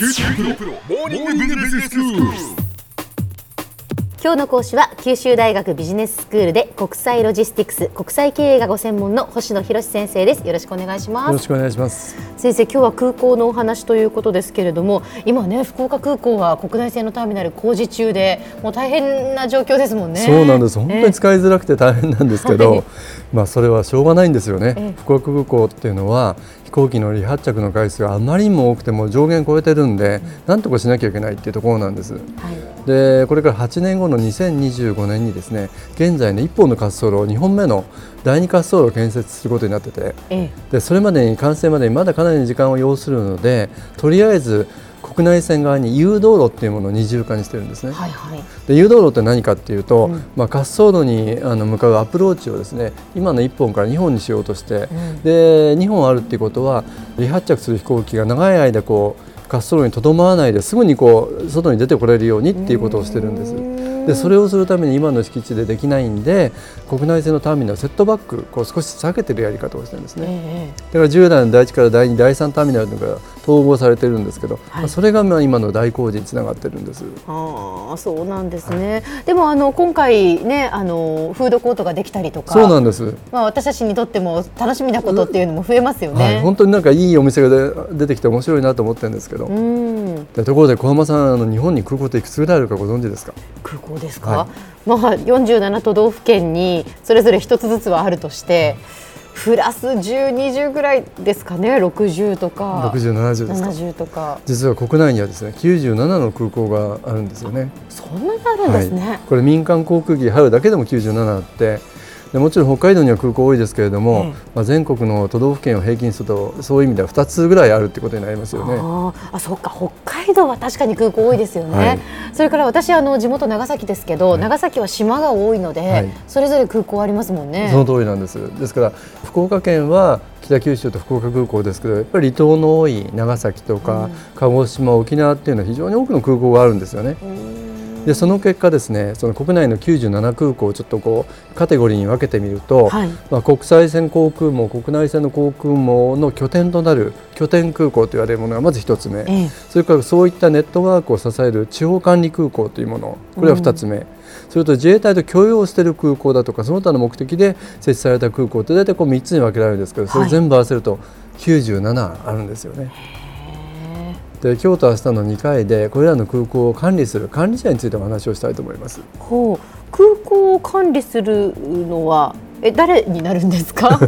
九州大学モーニングビジネススクール。今日の講師は九州大学ビジネススクールで国際ロジスティクス国際経営がご専門の星野博先生ですよろしくお願いしますよろしくお願いします。先生今日は空港のお話ということですけれども今ね福岡空港は国内線のターミナル工事中でもう大変な状況ですもんねそうなんです。本当に使いづらくて大変なんですけど、はいまあそれはしょうがないんですよね。ええ福岡空港っていうのは飛行機の離発着の回数があまりにも多くても上限超えてるんで、なんとかしなきゃいけないっていうところなんです。はいでこれから8年後の2025年にですね現在の1本の滑走路2本目の第2滑走路を建設することになっててええ。でそれまでに完成までにまだかなりの時間を要するのでとりあえず国内線側に誘導路っていうものを二重化にしてるんですね。はいはい。で誘導路って何かっていうと、うん。まあ、滑走路にあの向かうアプローチをですね今の1本から2本にしようとして、うん。で2本あるっていうことは離発着する飛行機が長い間こう滑走路にとどまらないですぐにこう外に出てこれるようにっていうことをしてるんです。でそれをするために今の敷地でできないんで国内線のターミナルセットバックこう少し避けてるやり方をしてるんですね。えだから従来の第1から第2、第3ターミナルが統合されてるんですけど、はいまあそれがまあ今の大工事につながってるんです。えああそうなんですね、でもあの今回ねあのフードコートができたりとかそうなんです。まあ私たちにとっても楽しみなことっていうのも増えますよね、はい、本当になんかいいお店がで出てきて面白いなと思ってるんですけど、うん。でところで小浜さんあの日本に空港っていくつぐらいあるかご存知ですか？空港ですか、はい。まあ47都道府県にそれぞれ一つずつはあるとしてプラス1020ぐらいですかね？60とか。6070ですか？70とか。実は国内にはですね97の空港があるんですよね。そんなにあるんですね、はい、これ民間航空機春だけでも97あってでもちろん北海道には空港多いですけれども、ええまあ、全国の都道府県を平均するとそういう意味では2つぐらいあるってことになりますよね。あそっか北海道は確かに空港多いですよね、はい。それから私あの地元長崎ですけど、はい。長崎は島が多いので、はい。それぞれ空港ありますもんね。その通りなんです。ですから福岡県は北九州と福岡空港ですけどやっぱり離島の多い長崎とか、鹿児島沖縄っていうのは非常に多くの空港があるんですよね。うんでその結果ですねその国内の97空港をちょっとこうカテゴリーに分けてみると、はい。まあ、国際線航空網国内線の航空網の拠点となる拠点空港と言われるものがまず一つ目、ええ。それからそういったネットワークを支える地方管理空港というもの。これは2つ目、それと自衛隊と共用している空港だとかその他の目的で設置された空港って大体こう3つに分けられるんですけどそれはい全部合わせると97あるんですよね。で今日と明日の2回でこれらの空港を管理する管理者についてお話をしたいと思います。ほう空港を管理するのはえ誰になるんですか？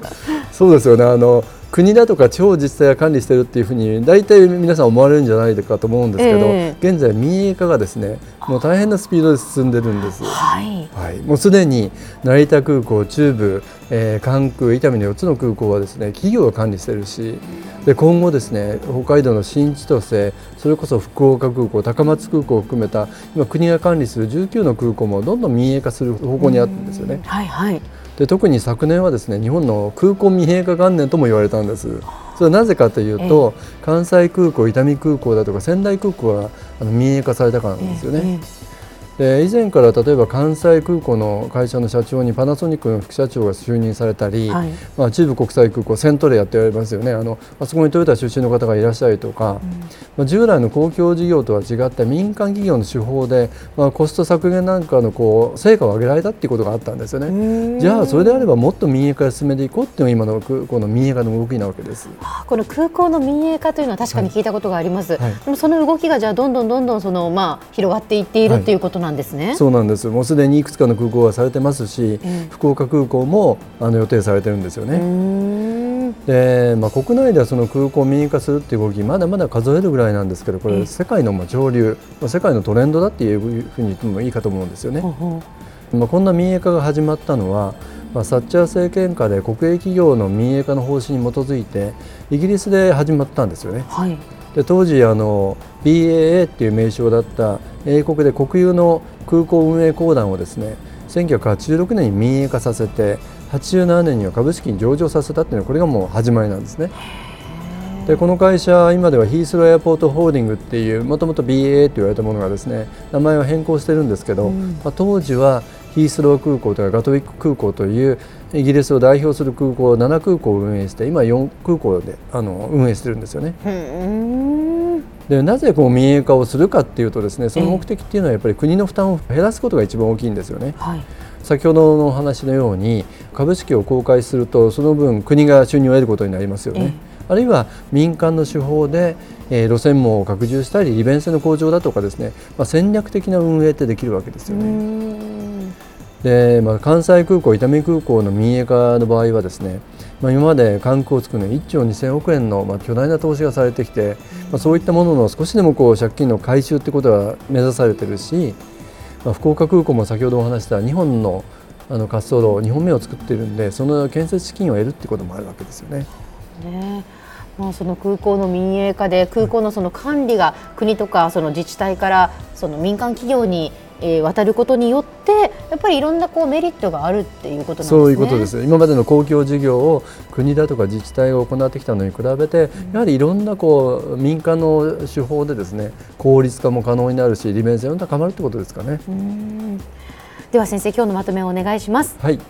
そうですよねあの国だとか地方自治体が管理してるっていうふうに大体皆さん思われるんじゃないかと思うんですけど、え現在民営化がですねもう大変なスピードで進んでるんです。はい。はい、もうすでに成田空港、中部、えー関空、伊丹の4つの空港はですね企業が管理してるしで今後ですね北海道の新千歳それこそ福岡空港高松空港を含めた今国が管理する19の空港もどんどん民営化する方向にあったんですよね。はいはいで特に昨年はですね日本の空港民営化元年とも言われたんです。それはなぜかというと、関西空港、伊丹空港だとか仙台空港はあの民営化されたからなんですよね。えで以前から例えば関西空港の会社の社長にパナソニックの副社長が就任されたり、えはい。まあ、中部国際空港セントレアって言われますよね。あのあそこにトヨタ出身の方がいらっしゃるとか、まあ、従来の公共事業とは違った民間企業の手法で、まあ、コスト削減なんかのこう成果を上げられたっていうことがあったんですよね。じゃあそれであればもっと民営化を進めていこうっていうのが今の空港の民営化の動きなわけです。あこの空港の民営化というのは確かに聞いたことがあります、はい。でもその動きがじゃあどんどんどんどんその、まあ、広がっていっている、はいっていうことなんですね。そうなんですもうすでにいくつかの空港はされてますし、ええ福岡空港もあの予定されてるんですよね。うーんでまあ、国内ではその空港を民営化するっていう動きまだまだ数えるぐらいなんですけどこええれ世界のまあ潮流、まあ、世界のトレンドだっていうふうに言ってもいいかと思うんですよね。ほうほまあ、こんな民営化が始まったのは、まあ、サッチャー政権下で国営企業の民営化の方針に基づいてイギリスで始まったんですよねう。はいで当時あの BAA っていう名称だった英国で国有の空港運営公団をですね1986年に民営化させて87年には株式に上場させたっていうのはこれがもう始まりなんですね。でこの会社今ではヒースローエアポートホールディングっていうもともと BAA と言われたものがですね名前を変更してるんですけど、うんまあ、当時はヒースロー空港とかガトウィック空港というイギリスを代表する空港7空港を運営して今4空港であの運営してるんですよね。でなぜこう民営化をするかっていうとですねその目的っていうのはやっぱり国の負担を減らすことが一番大きいんですよね。はい先ほどのお話のように株式を公開するとその分国が収入を得ることになりますよね。あるいは民間の手法で、えー、路線網を拡充したり利便性の向上だとかですね、まあ、戦略的な運営ってできるわけですよね。で、まあ、関西空港伊丹空港の民営化の場合はですね、まあ、今まで観光を作るのに1兆2000億円の、まあ、巨大な投資がされてきて、まあ、そういったものの少しでもこう借金の回収ってことが目指されてるし、まあ、福岡空港も先ほどお話した日本のあの滑走路2本目を作っているんでその建設資金を得るってこともあるわけですよね。ねまあ、その空港の民営化で空港のその管理が国とかその自治体からその民間企業にえー、渡ることによってやっぱりいろんなこうメリットがあるっていうことなんですね。そういうことです。今までの公共事業を国だとか自治体が行ってきたのに比べて、やはりいろんなこう民間の手法でですね効率化も可能になるし利便性も高まるってことですかね。では先生今日のまとめをお願いします。はい。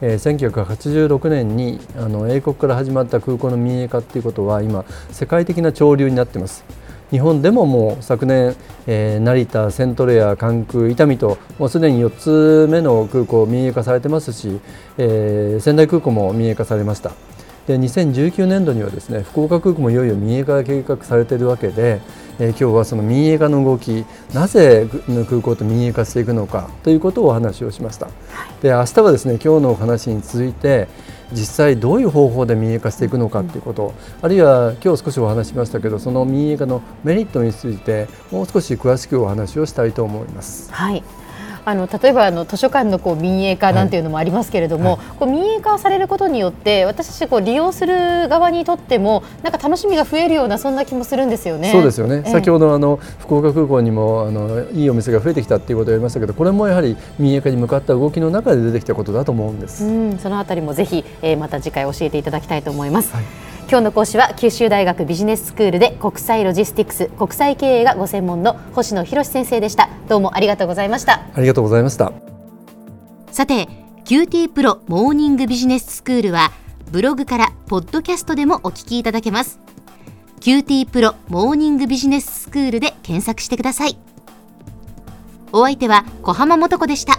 えー、1986年にあの英国から始まった空港の民営化っていうことは今世界的な潮流になっています。日本でももう昨年、えー、成田、セントレア、関空、伊丹ともうすでに4つ目の空港民営化されてますし、えー、仙台空港も民営化されました。で2019年度にはですね福岡空港もいよいよ民営化が計画されているわけで、えー、今日はその民営化の動きなぜ空港と民営化していくのかということをお話をしました。で明日はですね今日のお話に続いて実際どういう方法で民営化していくのかということ、あるいは今日少しお話しましたけどその民営化のメリットについてもう少し詳しくお話をしたいと思います。はいあの例えばあの図書館のこう民営化なんていうのもありますけれども、はいはい、こう民営化されることによって私たちこう利用する側にとってもなんか楽しみが増えるようなそんな気もするんですよね。そうですよね。え先ほどあの福岡空港にもあのいいお店が増えてきたっていうことを言いましたけど、これもやはり民営化に向かった動きの中で出てきたことだと思うんです。うん、そのあたりもぜひ、えー、また次回教えていただきたいと思います。はい今日の講師は九州大学ビジネススクールで国際ロジスティクス国際経営がご専門の星野博先生でした。どうもありがとうございました。ありがとうございました。さて QT プロモーニングビジネススクールはブログからポッドキャストでもお聞きいただけます。QT プロモーニングビジネススクールで検索してください。お相手は小浜もとこでした